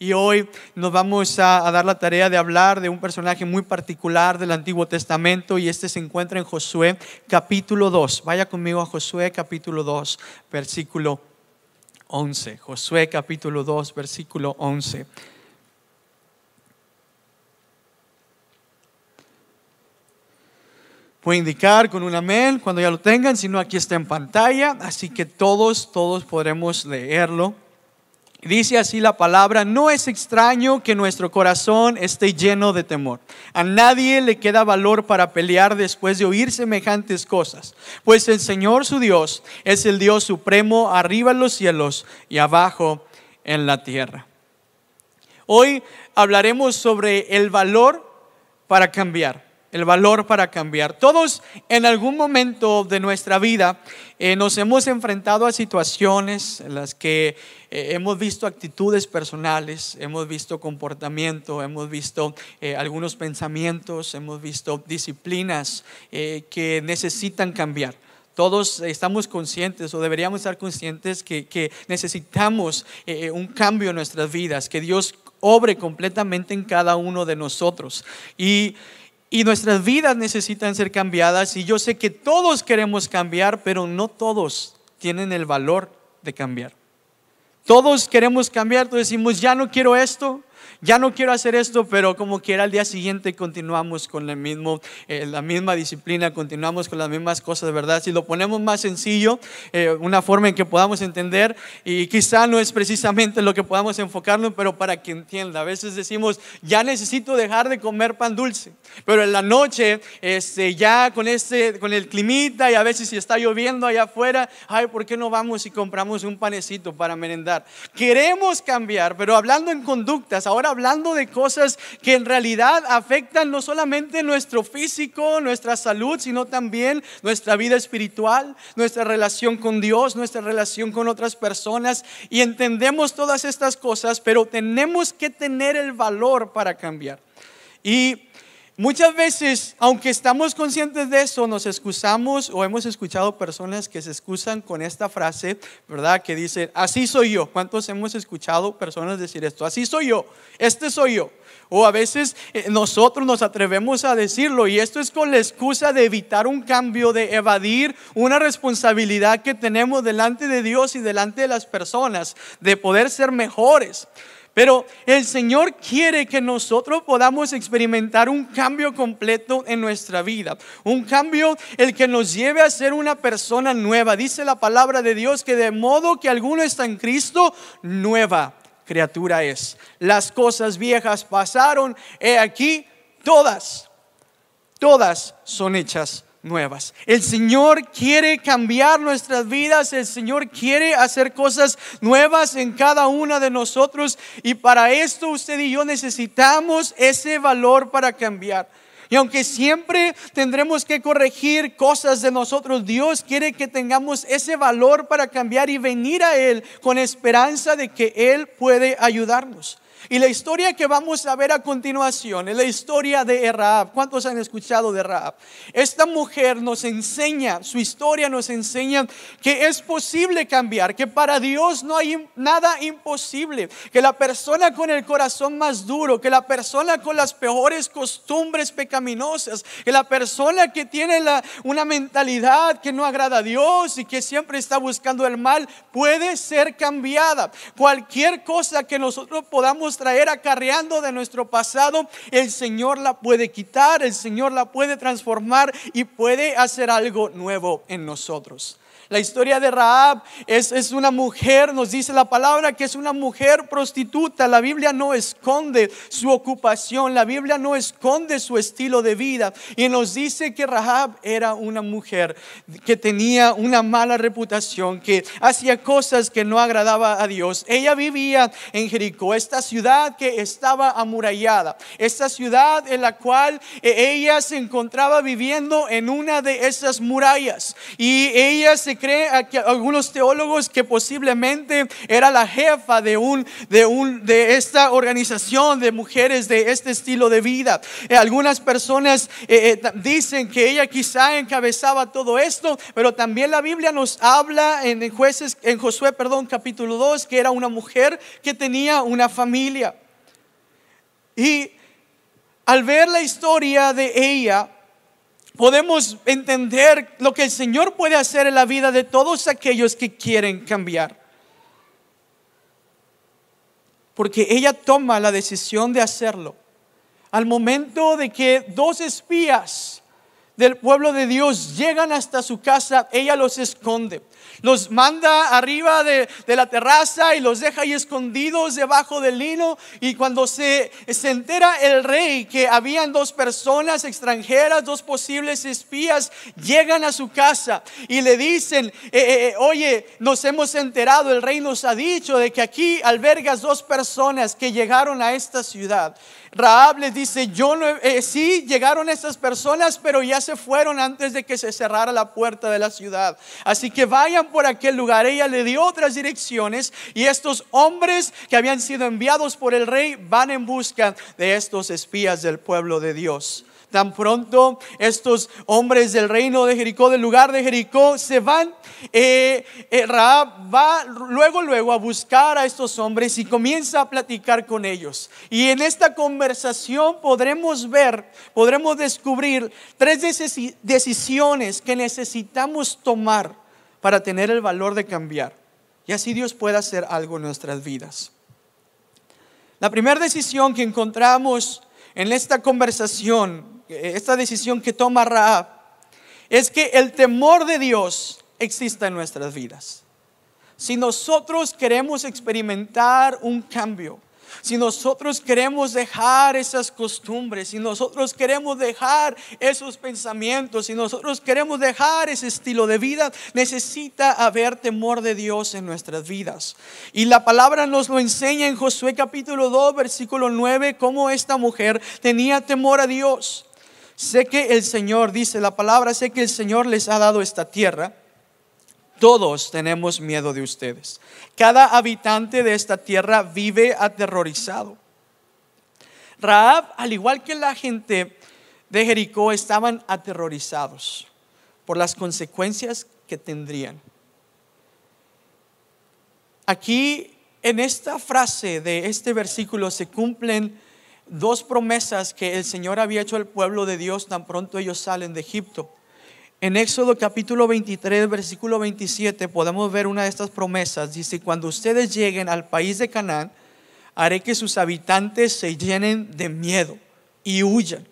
Y hoy nos vamos a, dar la tarea de hablar de un personaje muy particular del Antiguo Testamento y este se encuentra en Josué capítulo 2. Vaya conmigo a Josué capítulo 2, versículo 11. Josué capítulo 2, versículo 11. Puede indicar con un amén cuando ya lo tengan, si no aquí está en pantalla, así que todos, todos podremos leerlo. Dice así la palabra, no es extraño que nuestro corazón esté lleno de temor. A nadie le queda valor para pelear después de oír semejantes cosas, pues el Señor su Dios es el Dios supremo arriba en los cielos y abajo en la tierra. Hoy hablaremos sobre el valor para cambiar el valor para cambiar. Todos en algún momento de nuestra vida eh, nos hemos enfrentado a situaciones en las que eh, hemos visto actitudes personales, hemos visto comportamiento, hemos visto eh, algunos pensamientos, hemos visto disciplinas que necesitan cambiar. Todos estamos conscientes o deberíamos estar conscientes que, que necesitamos un cambio en nuestras vidas, que Dios obre completamente en cada uno de nosotros. Y y nuestras vidas necesitan ser cambiadas y yo sé que todos queremos cambiar, pero no todos tienen el valor de cambiar. Todos queremos cambiar, todos decimos, ya no quiero esto, ya no quiero hacer esto, pero como quiera al día siguiente continuamos con el mismo, eh, la misma disciplina, continuamos con las mismas cosas, ¿verdad? Si lo ponemos más sencillo, eh, una forma en que podamos entender, y quizá no es precisamente lo que podamos enfocarnos, pero para que entienda, a veces decimos, ya necesito dejar de comer pan dulce, pero en la noche, este, ya con, este, con el climita y a veces si está lloviendo allá afuera, ay, ¿por qué no vamos y compramos un panecito para merendar? Queremos cambiar, pero hablando en conductas, ahora hablando de cosas que en realidad afectan no solamente nuestro físico, nuestra salud, sino también nuestra vida espiritual, nuestra relación con Dios, nuestra relación con otras personas. Y entendemos todas estas cosas, pero tenemos que tener el valor para cambiar. Y Muchas veces, aunque estamos conscientes de eso, nos excusamos o hemos escuchado personas que se excusan con esta frase, ¿verdad? Que dicen, así soy yo. ¿Cuántos hemos escuchado personas decir esto? Así soy yo, este soy yo. O a veces eh, nosotros nos atrevemos a decirlo y esto es con la excusa de evitar un cambio, de evadir una responsabilidad que tenemos delante de Dios y delante de las personas, de poder ser mejores. Pero el Señor quiere que nosotros podamos experimentar un cambio completo en nuestra vida. Un cambio el que nos lleve a ser una persona nueva. Dice la palabra de Dios que de modo que alguno está en Cristo, nueva criatura es. Las cosas viejas pasaron, he aquí, todas, todas son hechas nuevas. El Señor quiere cambiar nuestras vidas, el Señor quiere hacer cosas nuevas en cada una de nosotros y para esto usted y yo necesitamos ese valor para cambiar. Y aunque siempre tendremos que corregir cosas de nosotros, Dios quiere que tengamos ese valor para cambiar y venir a Él con esperanza de que Él puede ayudarnos. Y la historia que vamos a ver a continuación es la historia de Rahab. ¿Cuántos han escuchado de Rahab? Esta mujer nos enseña, su historia nos enseña que es posible cambiar, que para Dios no hay nada imposible, que la persona con el corazón más duro, que la persona con las peores costumbres pecaminosas, que la persona que tiene una mentalidad que no agrada a Dios y que siempre está buscando el mal, puede ser cambiada. Cualquier cosa que nosotros podamos traer acarreando de nuestro pasado, el Señor la puede quitar, el Señor la puede transformar y puede hacer algo nuevo en nosotros. La historia de Raab es, es, una mujer, nos dice la palabra que es una mujer prostituta. La Biblia no esconde su ocupación, la Biblia no esconde su estilo de vida. Y nos dice que Rahab era una mujer que tenía una mala reputación, que hacía cosas que no agradaba a Dios. Ella vivía en Jericó, esta ciudad que estaba amurallada, esta ciudad en la cual eh, ella se encontraba viviendo en una de esas murallas. Y ella se cree, algunos teólogos que posiblemente era la jefa de, un, de, un, de esta organización de mujeres de este estilo de vida. Eh, algunas personas eh, eh, dicen que ella quizá encabezaba todo esto, pero también la Biblia nos habla en, jueces, en Josué, perdón, capítulo 2, que era una mujer que tenía una familia. Y al ver la historia de ella, podemos entender lo que el Señor puede hacer en la vida de todos aquellos que quieren cambiar. Porque ella toma la decisión de hacerlo. Al momento de que dos espías del pueblo de Dios llegan hasta su casa, ella los esconde los manda arriba de, la terraza y los deja ahí escondidos debajo del lino. Y cuando se, se entera el rey que habían dos personas extranjeras, dos posibles espías, llegan a su casa y le dicen, eh, eh, eh, oye, nos hemos enterado, el rey nos ha dicho de que aquí albergas dos personas que llegaron a esta ciudad. Raab les dice, yo no, eh, sí llegaron esas personas, pero ya se fueron antes de que se cerrara la puerta de la ciudad. Así que vayan por aquel lugar. Ella le dio otras direcciones y estos hombres que habían sido enviados por el rey van en busca de estos espías del pueblo de Dios. Tan pronto estos hombres del reino de Jericó, del lugar de Jericó, se van. Eh, eh, Raab va luego, luego a buscar a estos hombres y comienza a platicar con ellos. Y en esta conversación podremos ver, podremos descubrir tres decisiones que necesitamos tomar para tener el valor de cambiar. Y así Dios pueda hacer algo en nuestras vidas. La primera decisión que encontramos en esta conversación esta decisión que toma Raab, es que el temor de Dios exista en nuestras vidas. Si nosotros queremos experimentar un cambio, si nosotros queremos dejar esas costumbres, si nosotros queremos dejar esos pensamientos, si nosotros queremos dejar ese estilo de vida, necesita haber temor de Dios en nuestras vidas. Y la palabra nos lo enseña en Josué capítulo 2, versículo 9, cómo esta mujer tenía temor a Dios. Sé que el Señor, dice la palabra, sé que el Señor les ha dado esta tierra. Todos tenemos miedo de ustedes. Cada habitante de esta tierra vive aterrorizado. Raab, al igual que la gente de Jericó, estaban aterrorizados por las consecuencias que tendrían. Aquí, en esta frase de este versículo, se cumplen dos promesas que el Señor había hecho al pueblo de Dios tan pronto ellos salen de Egipto. En Éxodo capítulo 23, versículo 27, podemos ver una de estas promesas. Dice, cuando ustedes lleguen al país de Canaán, haré que sus habitantes se llenen de miedo y huyan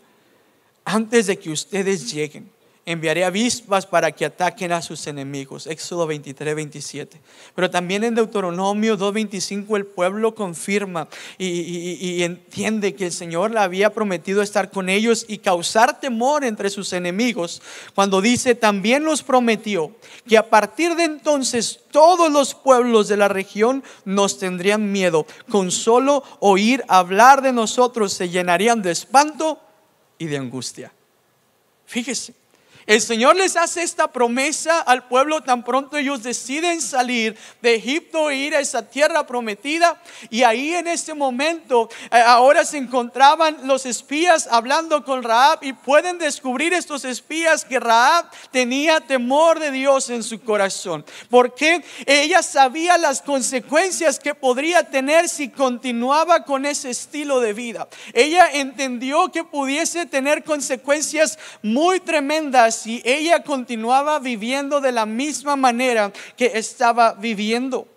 antes de que ustedes lleguen enviaré avispas para que ataquen a sus enemigos. Éxodo 23, 27. Pero también en Deuteronomio 2.25 el pueblo confirma y, entiende que el Señor le había prometido estar con ellos y causar temor entre sus enemigos. Cuando dice, también nos prometió que a partir de entonces todos los pueblos de la región nos tendrían miedo. Con solo oír hablar de nosotros se llenarían de espanto y de angustia. Fíjese, el Señor les hace esta promesa al pueblo tan pronto ellos deciden salir de Egipto e ir a esa tierra prometida. Y ahí en este momento eh, ahora se encontraban los espías hablando con Raab y pueden descubrir estos espías que Raab tenía temor de Dios en su corazón. Porque ella sabía las consecuencias que podría tener si continuaba con ese estilo de vida. Ella entendió que pudiese tener consecuencias muy tremendas si ella continuaba viviendo de la misma manera que estaba viviendo.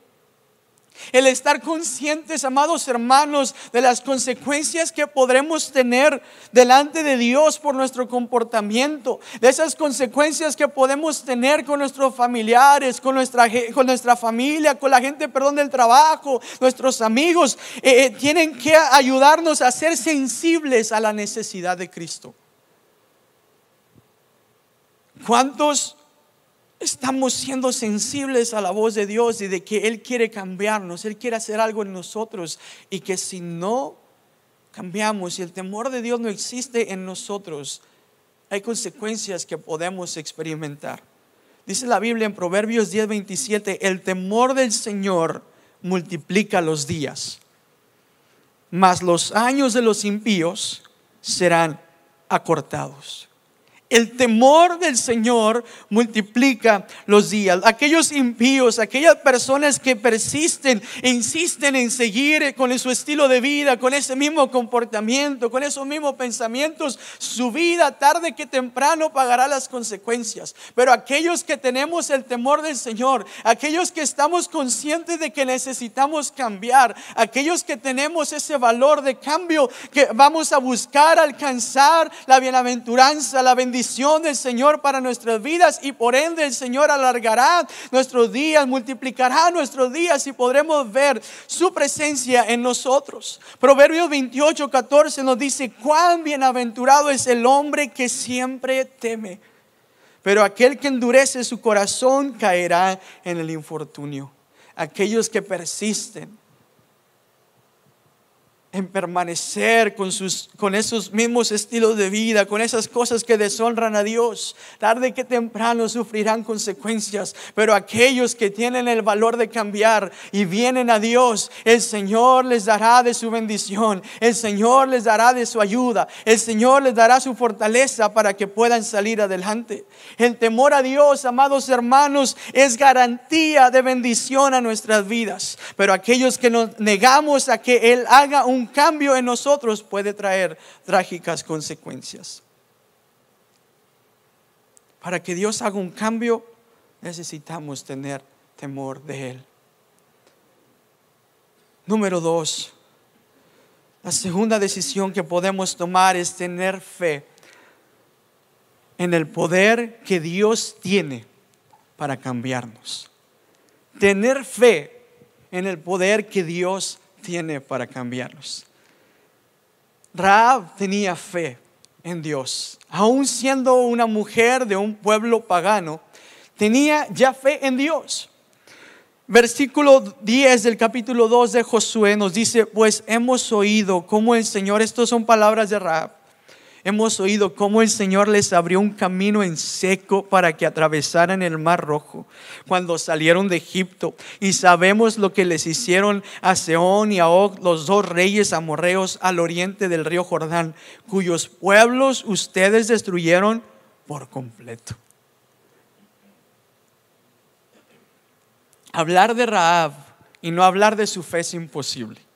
El estar conscientes, amados hermanos, de las consecuencias que podremos tener delante de Dios por nuestro comportamiento, de esas consecuencias que podemos tener con nuestros familiares, con nuestra, con nuestra familia, con la gente, perdón, del trabajo, nuestros amigos, eh, eh, tienen que ayudarnos a ser sensibles a la necesidad de Cristo. ¿Cuántos estamos siendo sensibles a la voz de Dios y de que Él quiere cambiarnos, Él quiere hacer algo en nosotros y que si no cambiamos, si el temor de Dios no existe en nosotros, hay consecuencias que podemos experimentar. Dice la Biblia en Proverbios 10:27, el temor del Señor multiplica los días, mas los años de los impíos serán acortados. El temor del Señor multiplica los días. Aquellos impíos, aquellas personas que persisten e insisten en seguir con su estilo de vida, con ese mismo comportamiento, con esos mismos pensamientos, su vida tarde que temprano pagará las consecuencias. Pero aquellos que tenemos el temor del Señor, aquellos que estamos conscientes de que necesitamos cambiar, aquellos que tenemos ese valor de cambio, que vamos a buscar alcanzar la bienaventuranza, la bendición del Señor para nuestras vidas y por ende el Señor alargará nuestros días, multiplicará nuestros días y podremos ver su presencia en nosotros. Proverbios 28, 14 nos dice, cuán bienaventurado es el hombre que siempre teme, pero aquel que endurece su corazón caerá en el infortunio. Aquellos que persisten en permanecer con, sus, con esos mismos estilos de vida, con esas cosas que deshonran a Dios. Tarde que temprano sufrirán consecuencias, pero aquellos que tienen el valor de cambiar y vienen a Dios, el Señor les dará de su bendición, el Señor les dará de su ayuda, el Señor les dará su fortaleza para que puedan salir adelante. El temor a Dios, amados hermanos, es garantía de bendición a nuestras vidas, pero aquellos que nos negamos a que Él haga un un cambio en nosotros puede traer trágicas consecuencias. Para que Dios haga un cambio, necesitamos tener temor de Él. Número dos, la segunda decisión que podemos tomar es tener fe en el poder que Dios tiene para cambiarnos. Tener fe en el poder que Dios tiene para cambiarnos. Raab tenía fe en Dios, aún siendo una mujer de un pueblo pagano, tenía ya fe en Dios. Versículo 10 del capítulo 2 de Josué nos dice, pues hemos oído cómo el Señor, estas son palabras de Raab, Hemos oído cómo el Señor les abrió un camino en seco para que atravesaran el mar rojo cuando salieron de Egipto. Y sabemos lo que les hicieron a Seón y a Og, los dos reyes amorreos al oriente del río Jordán, cuyos pueblos ustedes destruyeron por completo. Hablar de Raab y no hablar de su fe es imposible.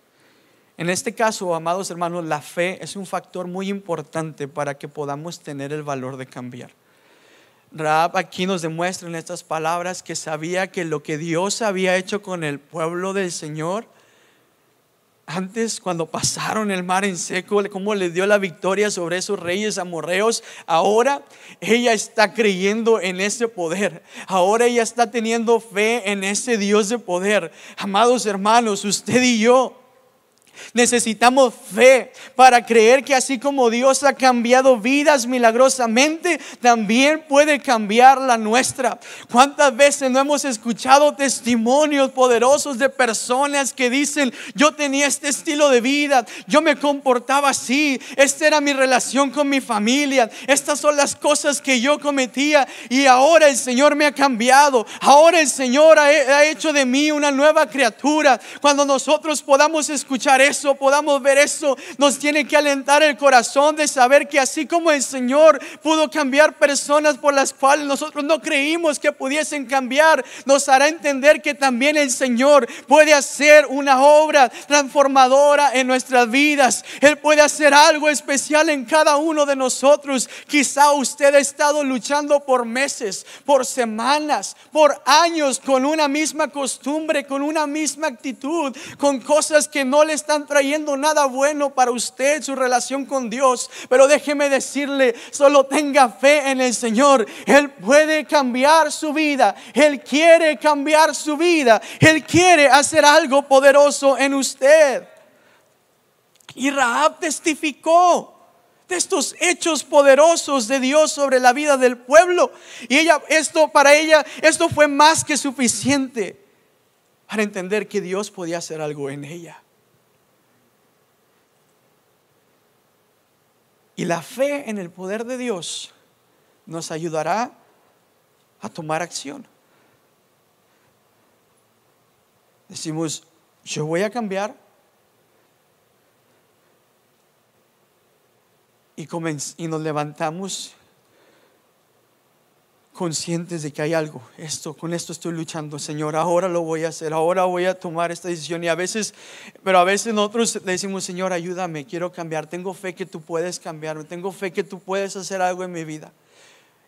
En este caso, amados hermanos, la fe es un factor muy importante para que podamos tener el valor de cambiar. Raab aquí nos demuestra en estas palabras que sabía que lo que Dios había hecho con el pueblo del Señor, antes cuando pasaron el mar en seco, cómo le dio la victoria sobre esos reyes amorreos, ahora ella está creyendo en ese poder. Ahora ella está teniendo fe en ese Dios de poder. Amados hermanos, usted y yo Necesitamos fe para creer que así como Dios ha cambiado vidas milagrosamente, también puede cambiar la nuestra. ¿Cuántas veces no hemos escuchado testimonios poderosos de personas que dicen, yo tenía este estilo de vida, yo me comportaba así, esta era mi relación con mi familia, estas son las cosas que yo cometía y ahora el Señor me ha cambiado, ahora el Señor ha, hecho de mí una nueva criatura. Cuando nosotros podamos escuchar eso, podamos ver eso, nos tiene que alentar el corazón de saber que así como el Señor pudo cambiar personas por las cuales nosotros no creímos que pudiesen cambiar, nos hará entender que también el Señor puede hacer una obra transformadora en nuestras vidas. Él puede hacer algo especial en cada uno de nosotros. Quizá usted ha estado luchando por meses, por semanas, por años con una misma costumbre, con una misma actitud, con cosas que no le están trayendo nada bueno para usted, su relación con Dios. Pero déjeme decirle, solo tenga fe en el Señor. Él puede cambiar su vida. Él quiere cambiar su vida. Él quiere hacer algo poderoso en usted. Y Rahab testificó de estos hechos poderosos de Dios sobre la vida del pueblo. Y ella, esto para ella, esto fue más que suficiente para entender que Dios podía hacer algo en ella. Y la fe en el poder de Dios nos ayudará a tomar acción. Decimos, yo voy a cambiar. Y, y nos levantamos conscientes de que hay algo, esto, con esto estoy luchando, Señor, ahora lo voy a hacer, ahora voy a tomar esta decisión. Y a veces, pero a veces nosotros le decimos, Señor, ayúdame, quiero cambiar, tengo fe que tú puedes cambiarme, tengo fe que tú puedes hacer algo en mi vida.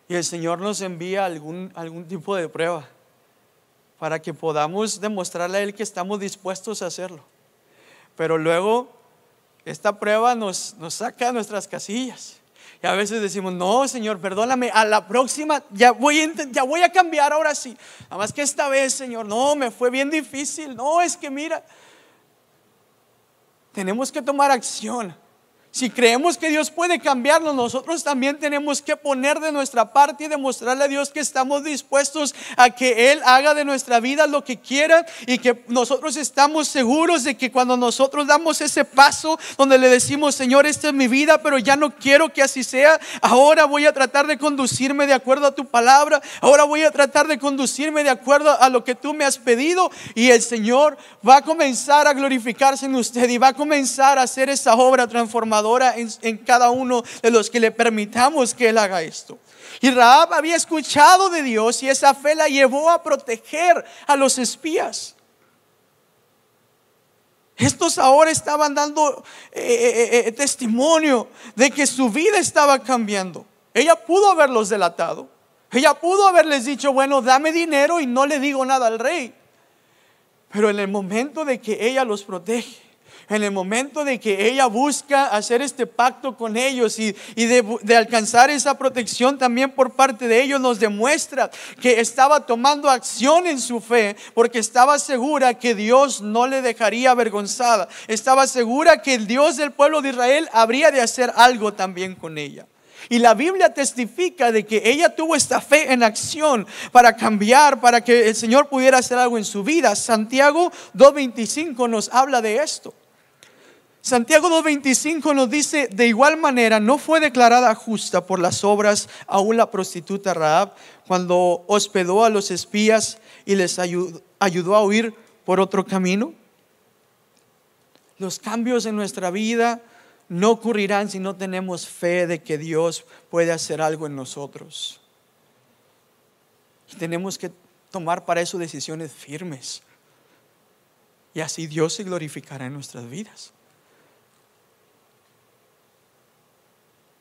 Y el Señor nos envía algún, algún tipo de prueba para que podamos demostrarle a Él que estamos dispuestos a hacerlo. Pero luego esta prueba nos, nos saca nuestras casillas y a veces decimos, no, Señor, perdóname, a la próxima ya voy, a, ya voy a cambiar ahora sí. Nada más que esta vez, Señor, no, me fue bien difícil. No, es que mira, tenemos que tomar acción. Si creemos que Dios puede cambiarnos, nosotros también tenemos que poner de nuestra parte y demostrarle a Dios que estamos dispuestos a que Él haga de nuestra vida lo que quiera y que nosotros estamos seguros de que cuando nosotros damos ese paso donde le decimos, Señor, esta es mi vida, pero ya no quiero que así sea, ahora voy a tratar de conducirme de acuerdo a tu palabra, ahora voy a tratar de conducirme de acuerdo a lo que tú me has pedido. Y el Señor va a comenzar a glorificarse en usted y va a comenzar a hacer esa obra transformadora en, cada uno de los que le permitamos que Él haga esto. Y Raab había escuchado de Dios y esa fe la llevó a proteger a los espías. Estos ahora estaban dando eh, eh, eh, testimonio de que su vida estaba cambiando. Ella pudo haberlos delatado. Ella pudo haberles dicho, bueno, dame dinero y no le digo nada al rey. Pero en el momento de que ella los protege, en el momento de que ella busca hacer este pacto con ellos y, de, alcanzar esa protección también por parte de ellos, nos demuestra que estaba tomando acción en su fe porque estaba segura que Dios no le dejaría avergonzada. Estaba segura que el Dios del pueblo de Israel habría de hacer algo también con ella. Y la Biblia testifica de que ella tuvo esta fe en acción para cambiar, para que el Señor pudiera hacer algo en su vida. Santiago 2.25 nos habla de esto. Santiago 2.25 nos dice, de igual manera, no fue declarada justa por las obras aún la prostituta Raab cuando hospedó a los espías y les ayudó, ayudó a huir por otro camino. Los cambios en nuestra vida no ocurrirán si no tenemos fe de que Dios puede hacer algo en nosotros. Y tenemos que tomar para eso decisiones firmes. Y así Dios se glorificará en nuestras vidas.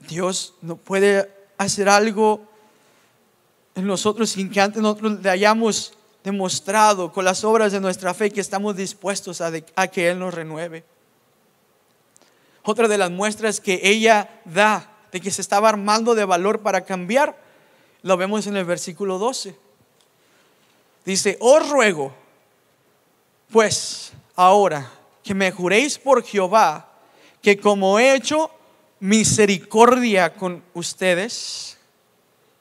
Dios no puede hacer algo en nosotros sin que antes nosotros le hayamos demostrado con las obras de nuestra fe que estamos dispuestos a, a que Él nos renueve. Otra de las muestras que ella da de que se estaba armando de valor para cambiar, lo vemos en el versículo 12. Dice, os ruego, pues ahora que me juréis por Jehová, que como he hecho misericordia con ustedes.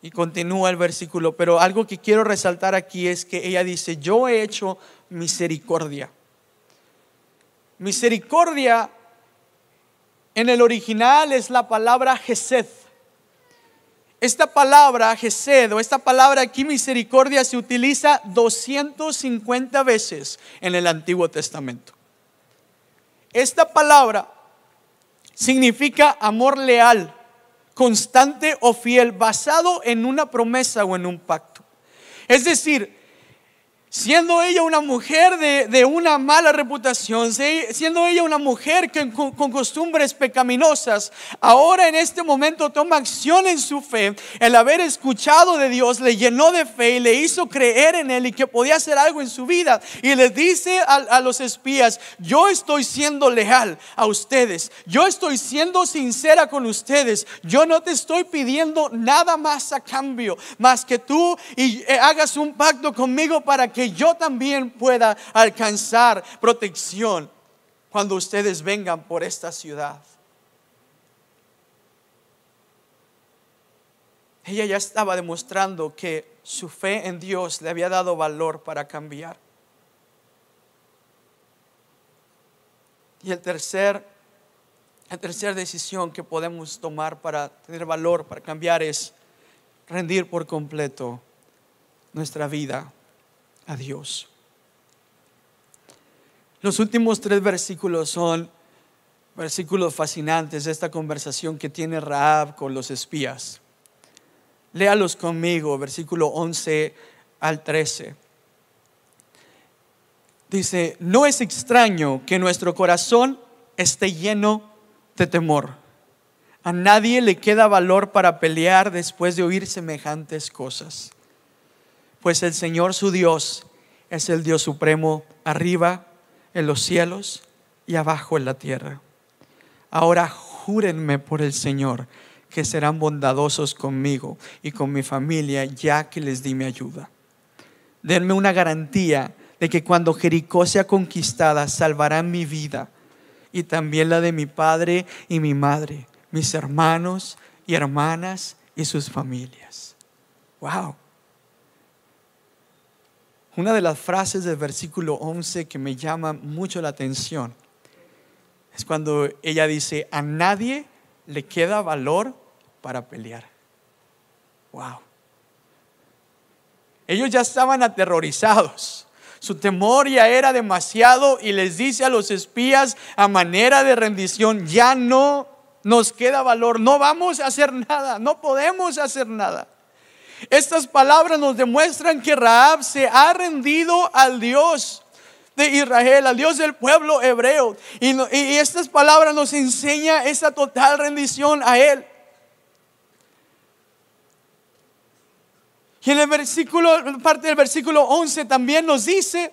Y continúa el versículo, pero algo que quiero resaltar aquí es que ella dice, yo he hecho misericordia. Misericordia en el original es la palabra Gesed. Esta palabra Gesed o esta palabra aquí misericordia se utiliza 250 veces en el Antiguo Testamento. Esta palabra significa amor leal, constante o fiel, basado en una promesa o en un pacto. Es decir, siendo ella una mujer de, una mala reputación, siendo ella una mujer con, con, costumbres pecaminosas, ahora en este momento toma acción en su fe. El haber escuchado de Dios le llenó de fe y le hizo creer en Él y que podía hacer algo en su vida. Y le dice a, a los espías, yo estoy siendo leal a ustedes, yo estoy siendo sincera con ustedes, yo no te estoy pidiendo nada más a cambio, más que tú y eh, hagas un pacto conmigo para que yo también pueda alcanzar protección cuando ustedes vengan por esta ciudad. Ella ya estaba demostrando que su fe en Dios le había dado valor para cambiar. Y el tercer, la tercera decisión que podemos tomar para tener valor, para cambiar, es rendir por completo nuestra vida a Dios. Los últimos tres versículos son versículos fascinantes de esta conversación que tiene Raab con los espías. Léalos conmigo, versículo 11 al 13. Dice, no es extraño que nuestro corazón esté lleno de temor. A nadie le queda valor para pelear después de oír semejantes cosas. Pues el Señor su Dios es el Dios supremo arriba en los cielos y abajo en la tierra. Ahora júrenme por el Señor que serán bondadosos conmigo y con mi familia ya que les di mi ayuda. Denme una garantía de que cuando Jericó sea conquistada salvarán mi vida y también la de mi padre y mi madre, mis hermanos y hermanas y sus familias. Wow. Una de las frases del versículo 11 que me llama mucho la atención es cuando ella dice, a nadie le queda valor para pelear. Wow. Ellos ya estaban aterrorizados. Su temor ya era demasiado y les dice a los espías a manera de rendición, ya no nos queda valor, no vamos a hacer nada, no podemos hacer nada. Estas palabras nos demuestran que Raab se ha rendido al Dios de Israel, al Dios del pueblo hebreo. Y, estas palabras nos enseñan esa total rendición a Él. Y en el versículo, parte del versículo 11 también nos dice,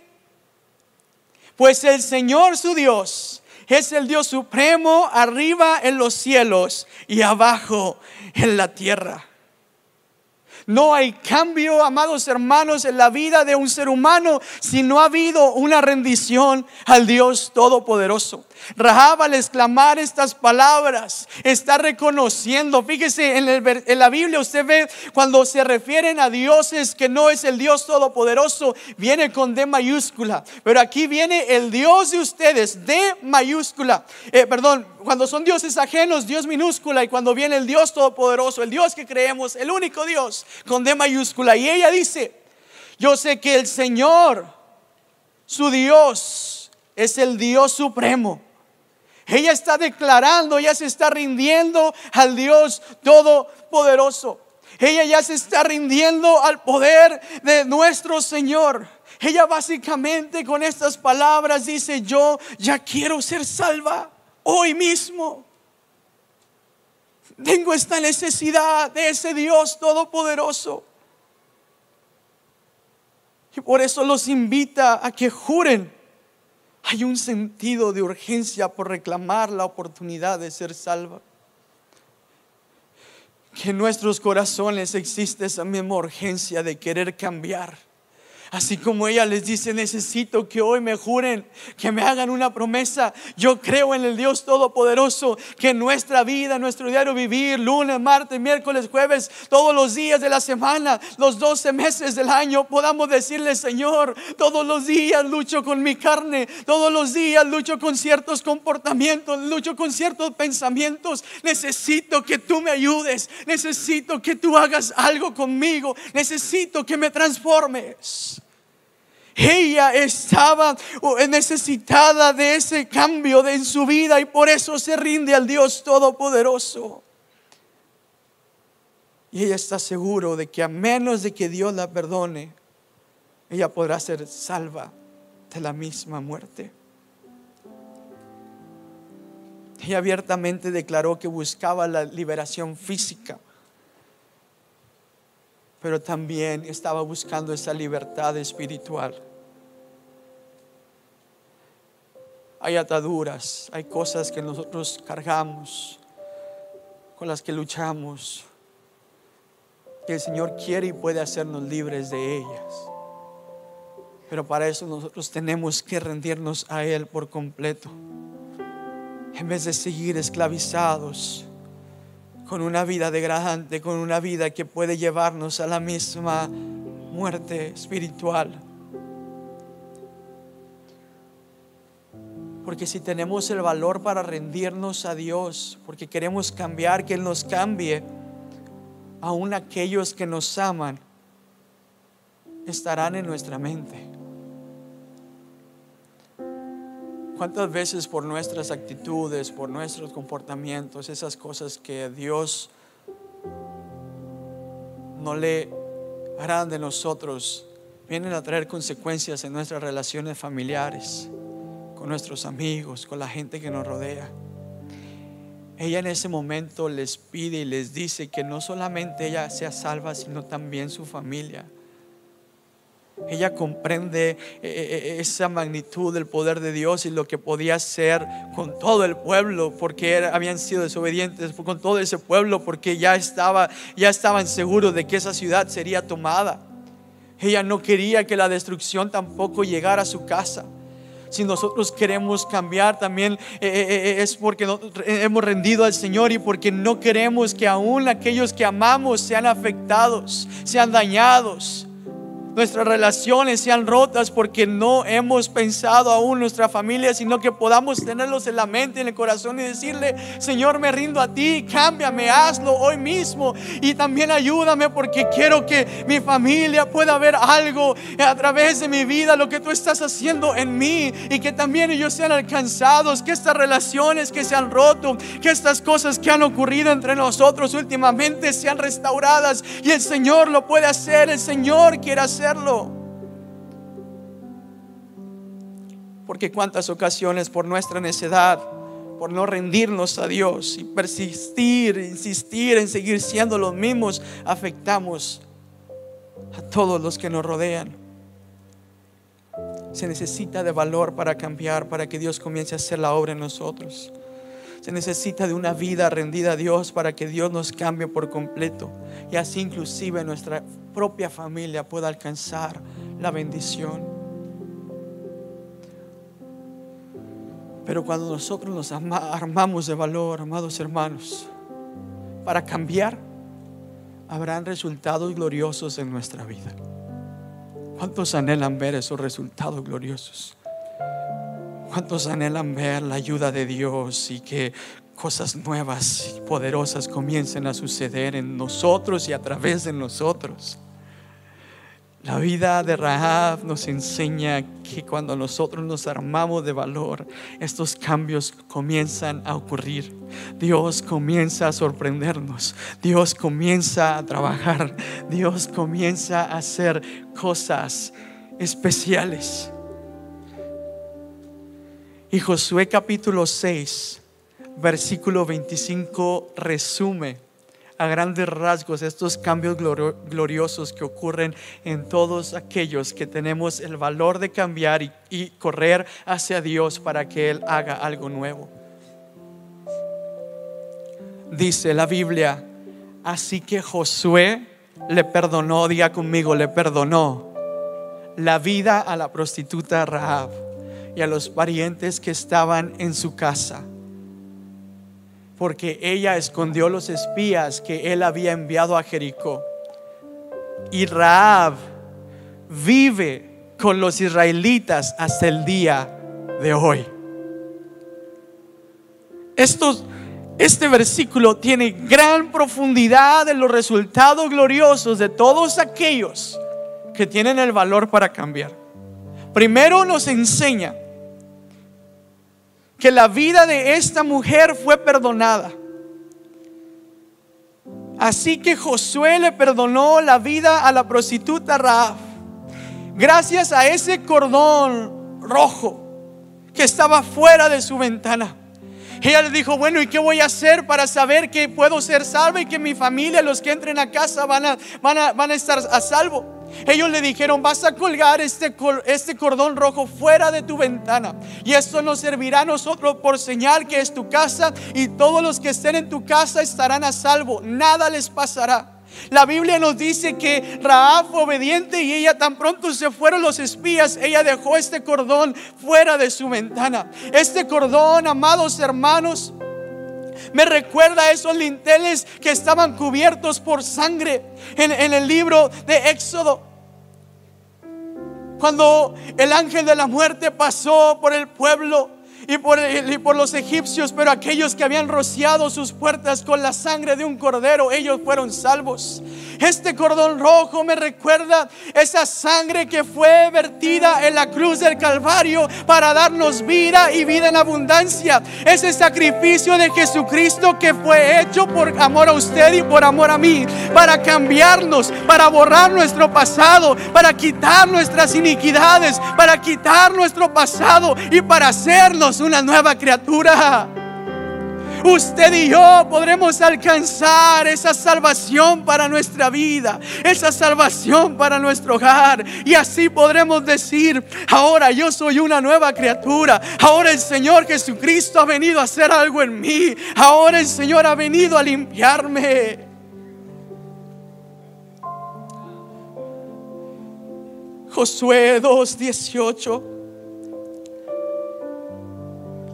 pues el Señor su Dios es el Dios supremo arriba en los cielos y abajo en la tierra. No hay cambio, amados hermanos, en la vida de un ser humano si no ha habido una rendición al Dios Todopoderoso. Rahab al exclamar estas palabras está reconociendo, fíjese en, la Biblia usted ve cuando se refieren a dioses que no es el Dios Todopoderoso, viene con D mayúscula, pero aquí viene el Dios de ustedes, D mayúscula, eh, perdón, cuando son dioses ajenos, Dios minúscula, y cuando viene el Dios Todopoderoso, el Dios que creemos, el único Dios, con D mayúscula, y ella dice, yo sé que el Señor, su Dios, es el Dios supremo ella está declarando, ella se está rindiendo al Dios Todopoderoso. Ella ya se está rindiendo al poder de nuestro Señor. Ella básicamente con estas palabras dice, yo ya quiero ser salva hoy mismo. Tengo esta necesidad de ese Dios todopoderoso. Y por eso los invita a que juren hay un sentido de urgencia por reclamar la oportunidad de ser salva. Que en nuestros corazones existe esa misma urgencia de querer cambiar Así como ella les dice, necesito que hoy me juren, que me hagan una promesa. Yo creo en el Dios Todopoderoso, que nuestra vida, nuestro diario vivir, lunes, martes, miércoles, jueves, todos los días de la semana, los 12 meses del año, podamos decirle, Señor, todos los días lucho con mi carne, todos los días lucho con ciertos comportamientos, lucho con ciertos pensamientos. Necesito que tú me ayudes, necesito que tú hagas algo conmigo, necesito que me transformes. Ella estaba necesitada de ese cambio en su vida y por eso se rinde al Dios Todopoderoso. Y ella está seguro de que a menos de que Dios la perdone, ella podrá ser salva de la misma muerte. Ella abiertamente declaró que buscaba la liberación física pero también estaba buscando esa libertad espiritual. Hay ataduras, hay cosas que nosotros cargamos, con las que luchamos, que el Señor quiere y puede hacernos libres de ellas. Pero para eso nosotros tenemos que rendirnos a Él por completo. En vez de seguir esclavizados con una vida degradante, con una vida que puede llevarnos a la misma muerte espiritual. Porque si tenemos el valor para rendirnos a Dios, porque queremos cambiar, que Él nos cambie, aún aquellos que nos aman, estarán en nuestra mente. ¿Cuántas veces por nuestras actitudes, por nuestros comportamientos, esas cosas que Dios no le harán de nosotros, vienen a traer consecuencias en nuestras relaciones familiares, con nuestros amigos, con la gente que nos rodea? Ella en ese momento les pide y les dice que no solamente ella sea salva, sino también su familia. Ella comprende eh, eh, eh, esa magnitud del poder de Dios y lo que podía hacer con todo el pueblo, porque habían sido desobedientes con todo ese pueblo, porque ya estaba, ya estaban seguros de que esa ciudad sería tomada. Ella no quería que la destrucción tampoco llegara a su casa. Si nosotros queremos cambiar también es porque hemos rendido al Señor y porque no queremos que aún aquellos que amamos sean afectados, sean dañados nuestras relaciones sean rotas porque no hemos pensado aún nuestra familia, sino que podamos tenerlos en la mente, en el corazón y decirle, Señor, me rindo a ti, cámbiame, hazlo hoy mismo y también ayúdame porque quiero que mi familia pueda ver algo a través de mi vida, lo que tú estás haciendo en mí y que también ellos sean alcanzados, que estas relaciones que se han roto, que estas cosas que han ocurrido entre nosotros últimamente sean restauradas y el Señor lo puede hacer, el Señor quiere hacer porque cuántas ocasiones por nuestra necedad, por no rendirnos a Dios y persistir, insistir en seguir siendo los mismos, afectamos a todos los que nos rodean. Se necesita de valor para cambiar, para que Dios comience a hacer la obra en nosotros. Se necesita de una vida rendida a Dios para que Dios nos cambie por completo y así inclusive nuestra propia familia pueda alcanzar la bendición. Pero cuando nosotros nos armamos de valor, amados hermanos, para cambiar, habrán resultados gloriosos en nuestra vida. ¿Cuántos anhelan ver esos resultados gloriosos? ¿Cuántos anhelan ver la ayuda de Dios y que cosas nuevas y poderosas comiencen a suceder en nosotros y a través de nosotros? La vida de Rahab nos enseña que cuando nosotros nos armamos de valor, estos cambios comienzan a ocurrir. Dios comienza a sorprendernos. Dios comienza a trabajar. Dios comienza a hacer cosas especiales. Y Josué capítulo 6, versículo 25 resume a grandes rasgos estos cambios gloriosos que ocurren en todos aquellos que tenemos el valor de cambiar y, correr hacia Dios para que Él haga algo nuevo. Dice la Biblia, así que Josué le perdonó, diga conmigo, le perdonó la vida a la prostituta Rahab y a los parientes que estaban en su casa. Porque ella escondió los espías que él había enviado a Jericó. Y Raab vive con los israelitas hasta el día de hoy. este versículo tiene gran profundidad en los resultados gloriosos de todos aquellos que tienen el valor para cambiar. Primero nos enseña que la vida de esta mujer fue perdonada. Así que Josué le perdonó la vida a la prostituta Raab. Gracias a ese cordón rojo que estaba fuera de su ventana. Ella le dijo, bueno, ¿y qué voy a hacer para saber que puedo ser salvo y que mi familia, los que entren a casa, van a, van a, van a estar a salvo? Ellos le dijeron, vas a colgar este, este cordón rojo fuera de tu ventana. Y esto nos servirá a nosotros por señal que es tu casa y todos los que estén en tu casa estarán a salvo. Nada les pasará. La Biblia nos dice que Raab fue obediente y ella tan pronto se fueron los espías, ella dejó este cordón fuera de su ventana. Este cordón, amados hermanos, me recuerda a esos linteles que estaban cubiertos por sangre en, en el libro de Éxodo. Cuando el ángel de la muerte pasó por el pueblo y por, por los egipcios, pero aquellos que habían rociado sus puertas con la sangre de un cordero, ellos fueron salvos. Este cordón rojo me recuerda esa sangre que fue vertida en la cruz del Calvario para darnos vida y vida en abundancia. Ese sacrificio de Jesucristo que fue hecho por amor a usted y por amor a mí, para cambiarnos, para borrar nuestro pasado, para quitar nuestras iniquidades, para quitar nuestro pasado y para hacernos una nueva criatura usted y yo podremos alcanzar esa salvación para nuestra vida, esa salvación para nuestro hogar. Y así podremos decir, ahora yo soy una nueva criatura, ahora el Señor Jesucristo ha venido a hacer algo en mí, ahora el Señor ha venido a limpiarme. Josué 2.18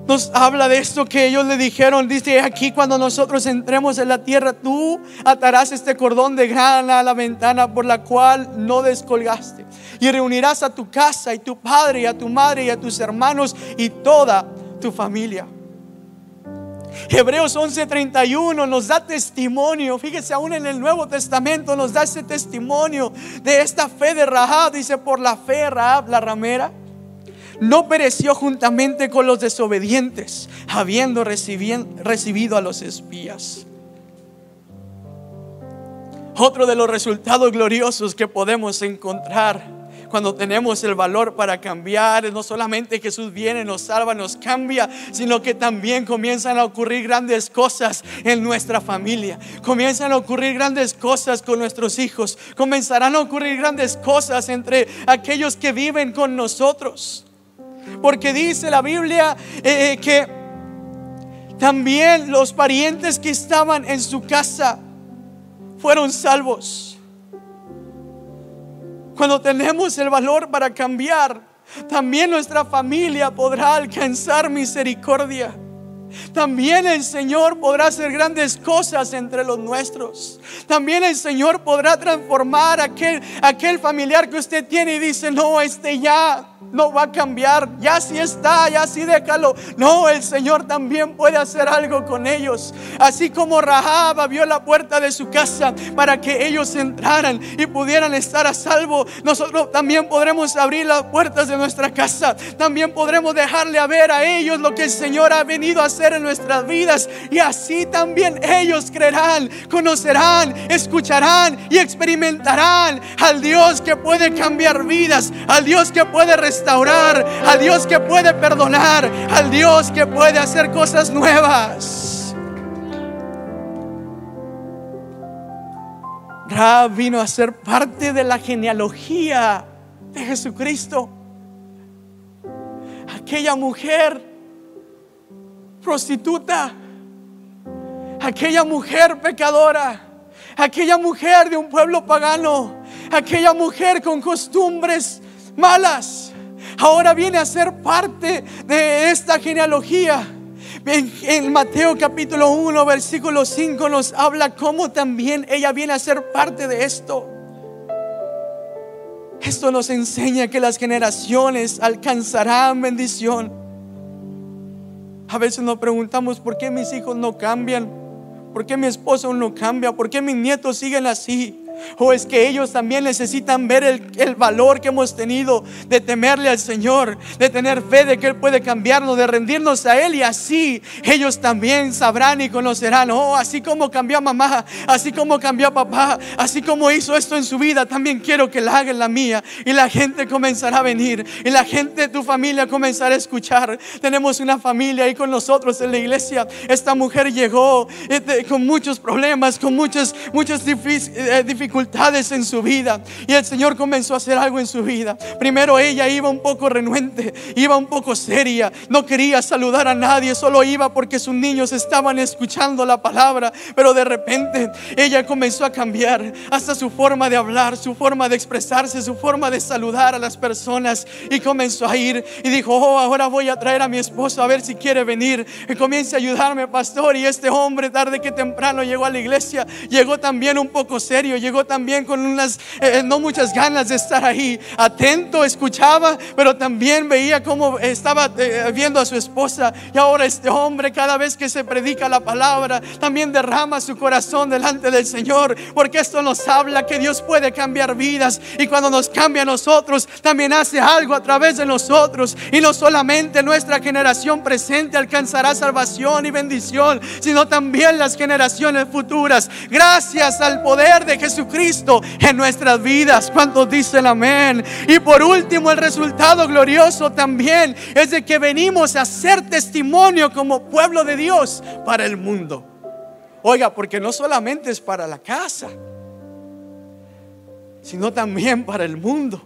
nos habla de esto que ellos le dijeron. Dice aquí cuando nosotros entremos en la tierra, tú atarás este cordón de grana a la ventana por la cual no descolgaste. Y reunirás a tu casa y tu padre y a tu madre y a tus hermanos y toda tu familia. Hebreos 11:31 nos da testimonio, fíjese aún en el Nuevo Testamento nos da ese testimonio de esta fe de Rahab, dice por la fe Rahab la ramera no pereció juntamente con los desobedientes, habiendo recibido a los espías. Otro de los resultados gloriosos que podemos encontrar cuando tenemos el valor para cambiar, no solamente Jesús viene, nos salva, nos cambia, sino que también comienzan a ocurrir grandes cosas en nuestra familia. Comienzan a ocurrir grandes cosas con nuestros hijos. Comenzarán a ocurrir grandes cosas entre aquellos que viven con nosotros. Porque dice la Biblia eh, eh, que también los parientes que estaban en su casa fueron salvos. Cuando tenemos el valor para cambiar, también nuestra familia podrá alcanzar misericordia. También el Señor podrá hacer grandes cosas entre los nuestros. También el Señor podrá transformar aquel, aquel familiar que usted tiene y dice, no, este ya no va a cambiar. Ya si está, ya si déjalo. No, el Señor también puede hacer algo con ellos. Así como Rahab abrió la puerta de su casa para que ellos entraran y pudieran estar a salvo, nosotros también podremos abrir las puertas de nuestra casa. También podremos dejarle a ver a ellos lo que el Señor ha venido a hacer en nuestras vidas. Y así también ellos creerán, conocerán, escucharán y experimentarán al Dios que puede cambiar vidas, al Dios que puede restaurar, al Dios que puede perdonar, al Dios que puede hacer cosas nuevas. Rab vino a ser parte de la genealogía de Jesucristo. Aquella mujer prostituta, aquella mujer pecadora, aquella mujer de un pueblo pagano, aquella mujer con costumbres malas ahora viene a ser parte de esta genealogía. En, Mateo capítulo 1, versículo 5 nos habla cómo también ella viene a ser parte de esto. Esto nos enseña que las generaciones alcanzarán bendición. A veces nos preguntamos por qué mis hijos no cambian, por qué mi esposo no cambia, por qué mis nietos siguen así. O es que ellos también necesitan ver el, valor que hemos tenido de temerle al Señor, de tener fe de que Él puede cambiarnos, de rendirnos a Él y así ellos también sabrán y conocerán, oh, así como cambió a mamá, así como cambió papá, así como hizo esto en su vida, también quiero que la haga en la mía. Y la gente comenzará a venir y la gente de tu familia comenzará a escuchar. Tenemos una familia ahí con nosotros en la iglesia. Esta mujer llegó eh, con muchos problemas, con muchas, muchas dificultades eh, dificultades en su vida. Y el Señor comenzó a hacer algo en su vida. Primero ella iba un poco renuente, iba un poco seria, no quería saludar a nadie, solo iba porque sus niños estaban escuchando la palabra, pero de repente ella comenzó a cambiar hasta su forma de hablar, su forma de expresarse, su forma de saludar a las personas. Y comenzó a ir y dijo, oh, ahora voy a traer a mi esposo a ver si quiere venir. Y comience a ayudarme, pastor. Y este hombre tarde que temprano llegó a la iglesia, llegó también un poco serio, llegó también con unas, eh, no muchas ganas de estar ahí. Atento, escuchaba, pero también veía cómo estaba eh, viendo a su esposa. Y ahora este hombre, cada vez que se predica la palabra, también derrama su corazón delante del Señor. Porque esto nos habla que Dios puede cambiar vidas. Y cuando nos cambia a nosotros, también hace algo a través de nosotros. Y no solamente nuestra generación presente alcanzará salvación y bendición, sino también las generaciones futuras. Gracias al poder de Jesucristo en nuestras vidas. ¿Cuántos dicen amén? Y por último, el resultado glorioso también es de que venimos a ser testimonio como pueblo de Dios para el mundo. Oiga, porque no solamente es para la casa, sino también para el mundo.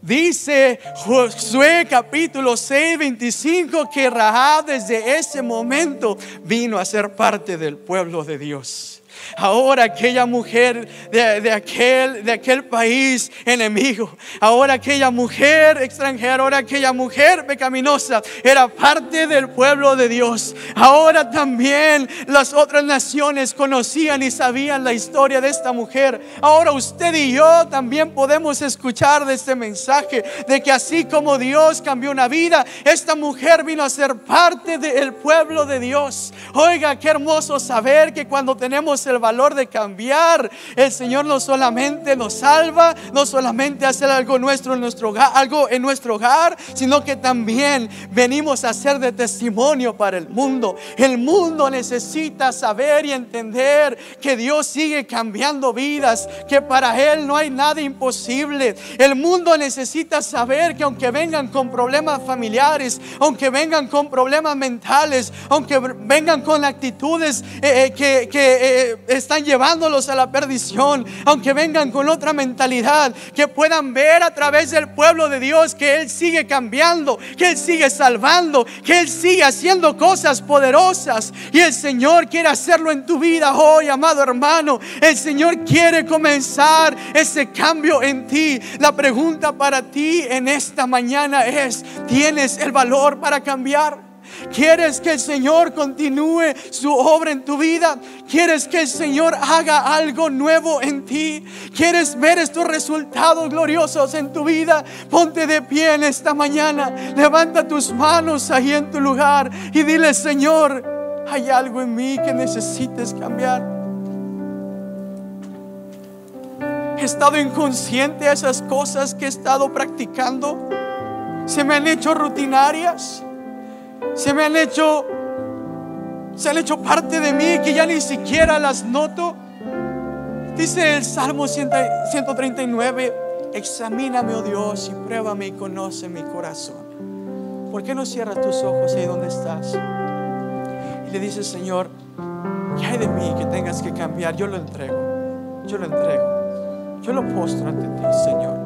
Dice Josué capítulo 6, 25 que Rahab desde ese momento vino a ser parte del pueblo de Dios. Ahora aquella mujer de, aquel, de aquel país enemigo, ahora aquella mujer extranjera, ahora aquella mujer pecaminosa era parte del pueblo de Dios. Ahora también las otras naciones conocían y sabían la historia de esta mujer. Ahora usted y yo también podemos escuchar de este mensaje de que así como Dios cambió una vida, esta mujer vino a ser parte del pueblo de Dios. Oiga, qué hermoso saber que cuando tenemos el valor de cambiar. El Señor no solamente nos salva, no solamente hacer algo nuestro en nuestro hogar, algo en nuestro hogar, sino que también venimos a ser de testimonio para el mundo. El mundo necesita saber y entender que Dios sigue cambiando vidas, que para él no hay nada imposible. El mundo necesita saber que aunque vengan con problemas familiares, aunque vengan con problemas mentales, aunque vengan con actitudes eh, eh, que, que eh, están llevándolos a la perdición, aunque vengan con otra mentalidad, que puedan ver a través del pueblo de Dios que Él sigue cambiando, que Él sigue salvando, que Él sigue haciendo cosas poderosas. Y el Señor quiere hacerlo en tu vida hoy, amado hermano. El Señor quiere comenzar ese cambio en ti. La pregunta para ti en esta mañana es, ¿tienes el valor para cambiar? ¿Quieres que el Señor continúe su obra en tu vida? ¿Quieres que el Señor haga algo nuevo en ti? ¿Quieres ver estos resultados gloriosos en tu vida? Ponte de pie en esta mañana. Levanta tus manos ahí en tu lugar y dile, Señor, hay algo en mí que necesites cambiar. He estado inconsciente a esas cosas que he estado practicando. Se me han hecho rutinarias se me han hecho, se han hecho parte de mí que ya ni siquiera las noto. Dice el Salmo 139, examíname, oh Dios, y pruébame y conoce mi corazón. ¿Por qué no cierras tus ojos ahí donde estás? Y le dices, Señor, ¿qué hay de mí que tengas que cambiar? Yo lo entrego, yo lo entrego, yo lo postro ante ti, Señor.